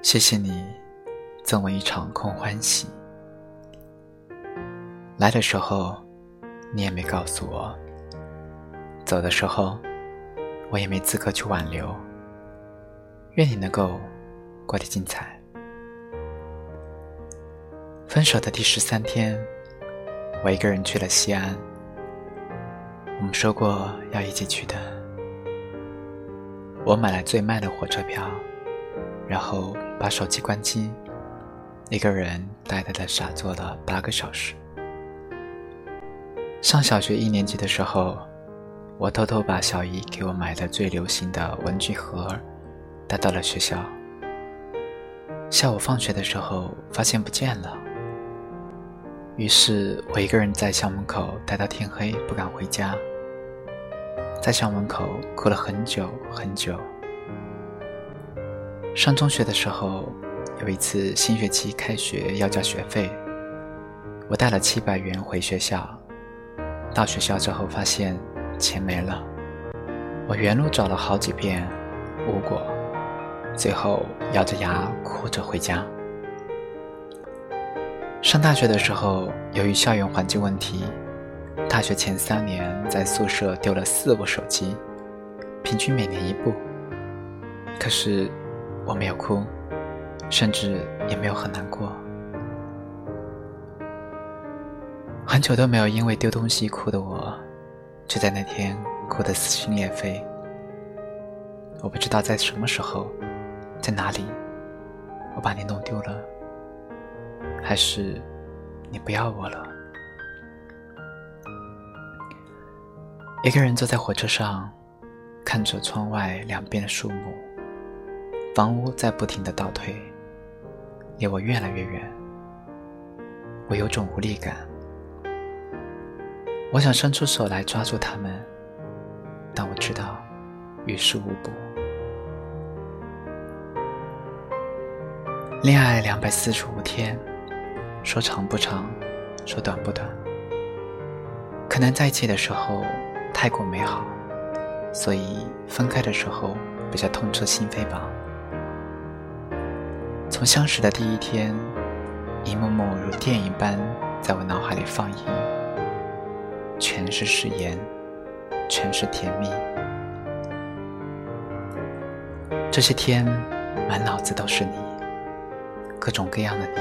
谢谢你赠我一场空欢喜。来的时候，你也没告诉我；走的时候，我也没资格去挽留。愿你能够过得精彩。分手的第十三天，我一个人去了西安。我们说过要一起去的。我买了最慢的火车票，然后把手机关机，一个人呆呆的傻坐了八个小时。上小学一年级的时候，我偷偷把小姨给我买的最流行的文具盒带到了学校。下午放学的时候发现不见了，于是我一个人在校门口待到天黑，不敢回家。在校门口哭了很久很久。上中学的时候，有一次新学期开学要交学费，我带了七百元回学校。到学校之后发现钱没了，我原路找了好几遍，无果，最后咬着牙哭着回家。上大学的时候，由于校园环境问题。大学前三年，在宿舍丢了四部手机，平均每年一部。可是我没有哭，甚至也没有很难过。很久都没有因为丢东西哭的我，却在那天哭得撕心裂肺。我不知道在什么时候，在哪里，我把你弄丢了，还是你不要我了。一个人坐在火车上，看着窗外两边的树木，房屋在不停的倒退，离我越来越远。我有种无力感，我想伸出手来抓住他们，但我知道于事无补。恋爱两百四十五天，说长不长，说短不短，可能在一起的时候。太过美好，所以分开的时候比较痛彻心扉吧。从相识的第一天，一幕幕如电影般在我脑海里放映，全是誓言，全是甜蜜。这些天，满脑子都是你，各种各样的你。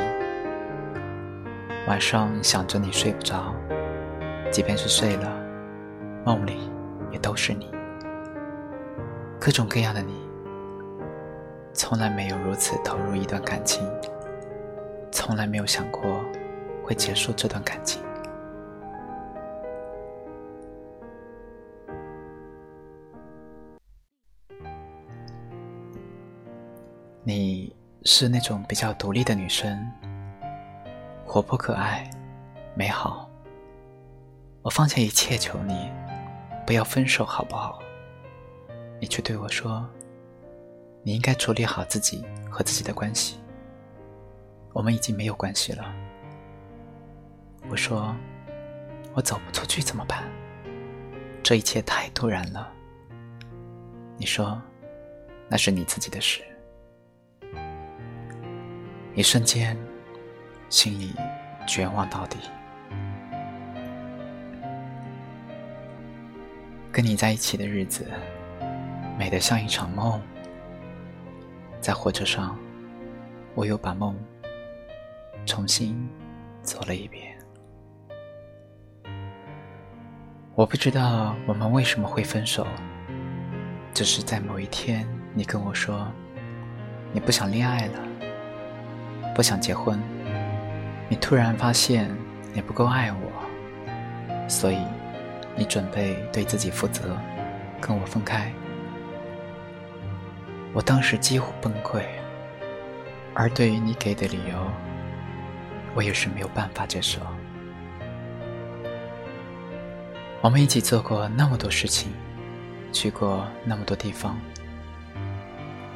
晚上想着你睡不着，即便是睡了。梦里也都是你，各种各样的你，从来没有如此投入一段感情，从来没有想过会结束这段感情。你是那种比较独立的女生，活泼可爱，美好。我放下一切求你。不要分手，好不好？你却对我说：“你应该处理好自己和自己的关系。我们已经没有关系了。”我说：“我走不出去怎么办？这一切太突然了。”你说：“那是你自己的事。”一瞬间，心里绝望到底。跟你在一起的日子，美得像一场梦。在火车上，我又把梦重新走了一遍。我不知道我们为什么会分手，只是在某一天，你跟我说，你不想恋爱了，不想结婚，你突然发现你不够爱我，所以。你准备对自己负责，跟我分开。我当时几乎崩溃，而对于你给的理由，我也是没有办法接受。我们一起做过那么多事情，去过那么多地方，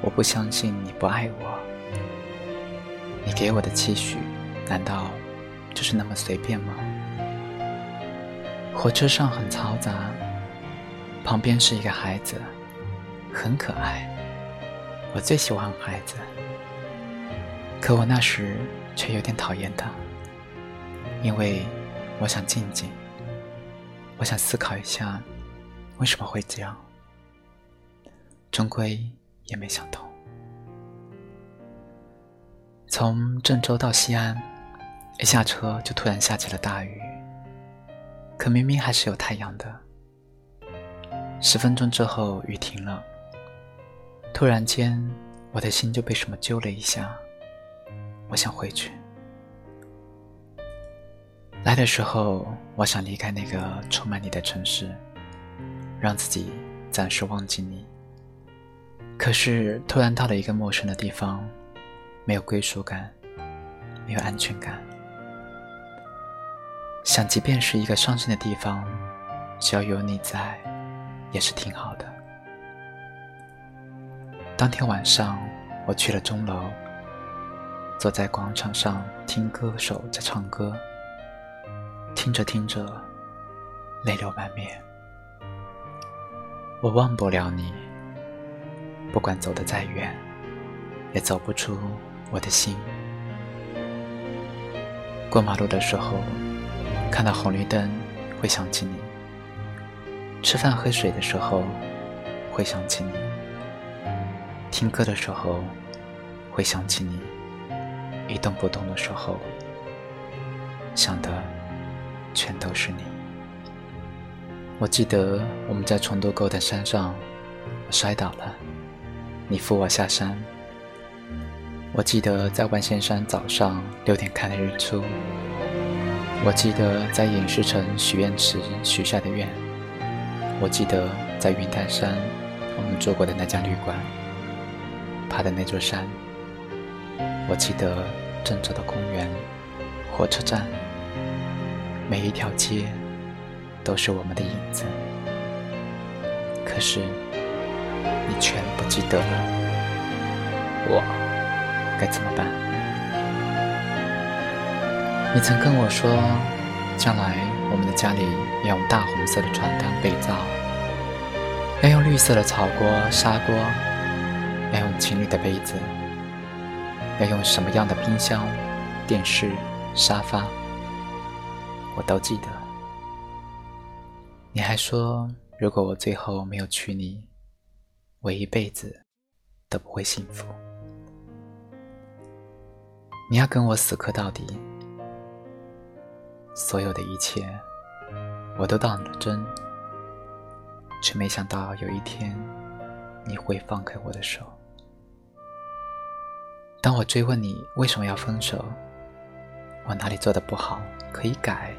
我不相信你不爱我。你给我的期许，难道就是那么随便吗？火车上很嘈杂，旁边是一个孩子，很可爱。我最喜欢孩子，可我那时却有点讨厌他，因为我想静静，我想思考一下为什么会这样，终归也没想通。从郑州到西安，一下车就突然下起了大雨，可明明还是有太阳的。十分钟之后，雨停了。突然间，我的心就被什么揪了一下。我想回去。来的时候，我想离开那个充满你的城市，让自己暂时忘记你。可是，突然到了一个陌生的地方，没有归属感，没有安全感。想，即便是一个伤心的地方，只要有你在。也是挺好的。当天晚上，我去了钟楼，坐在广场上听歌手在唱歌，听着听着，泪流满面。我忘不了你，不管走得再远，也走不出我的心。过马路的时候，看到红绿灯，会想起你。吃饭喝水的时候，会想起你；听歌的时候，会想起你；一动不动的时候，想的全都是你。我记得我们在成都沟的山上，我摔倒了，你扶我下山。我记得在万仙山早上六点看的日出。我记得在影视城许愿池许下的愿。我记得在云台山，我们住过的那家旅馆，爬的那座山。我记得郑州的公园、火车站，每一条街都是我们的影子。可是你全不记得了，我该怎么办？你曾跟我说，将来。我们的家里要用大红色的床单被罩，要用绿色的草锅、砂锅，情侣的杯子，要用什么样的冰箱、电视、沙发，我都记得。你还说，如果我最后没有娶你，我一辈子都不会幸福。你要跟我死磕到底。所有的一切，我都当了真，却没想到有一天你会放开我的手。当我追问你为什么要分手，我哪里做的不好，可以改，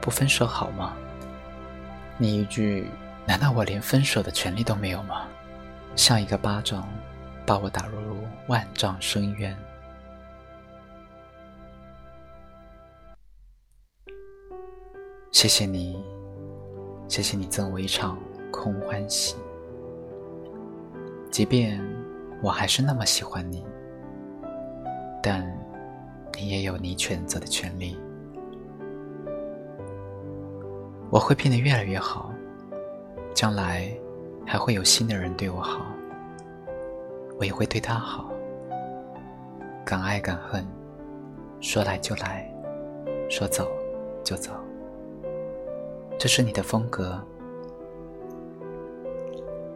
不分手好吗？你一句“难道我连分手的权利都没有吗？”像一个巴掌，把我打入万丈深渊。谢谢你，谢谢你赠我一场空欢喜。即便我还是那么喜欢你，但你也有你选择的权利。我会变得越来越好，将来还会有新的人对我好，我也会对他好。敢爱敢恨，说来就来，说走就走。这是你的风格。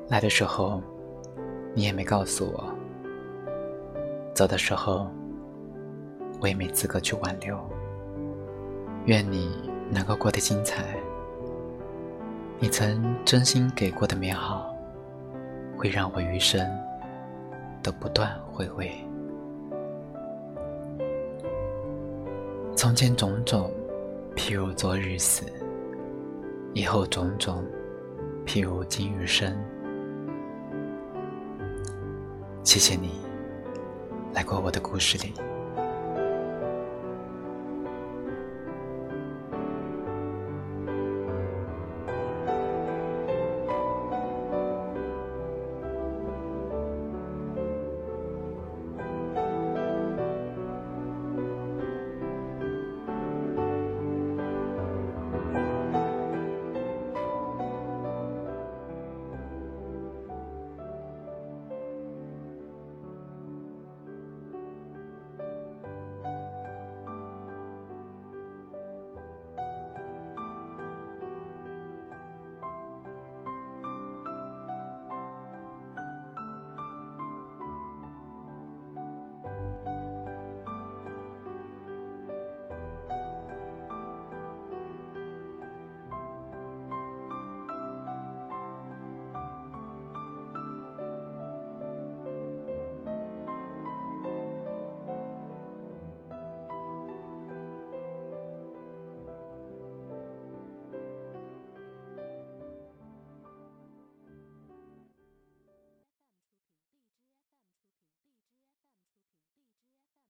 来的时候，你也没告诉我；走的时候，我也没资格去挽留。愿你能够过得精彩。你曾真心给过的美好，会让我余生都不断回味。从前种种，譬如昨日死。以后种种，譬如今日生。谢谢你来过我的故事里。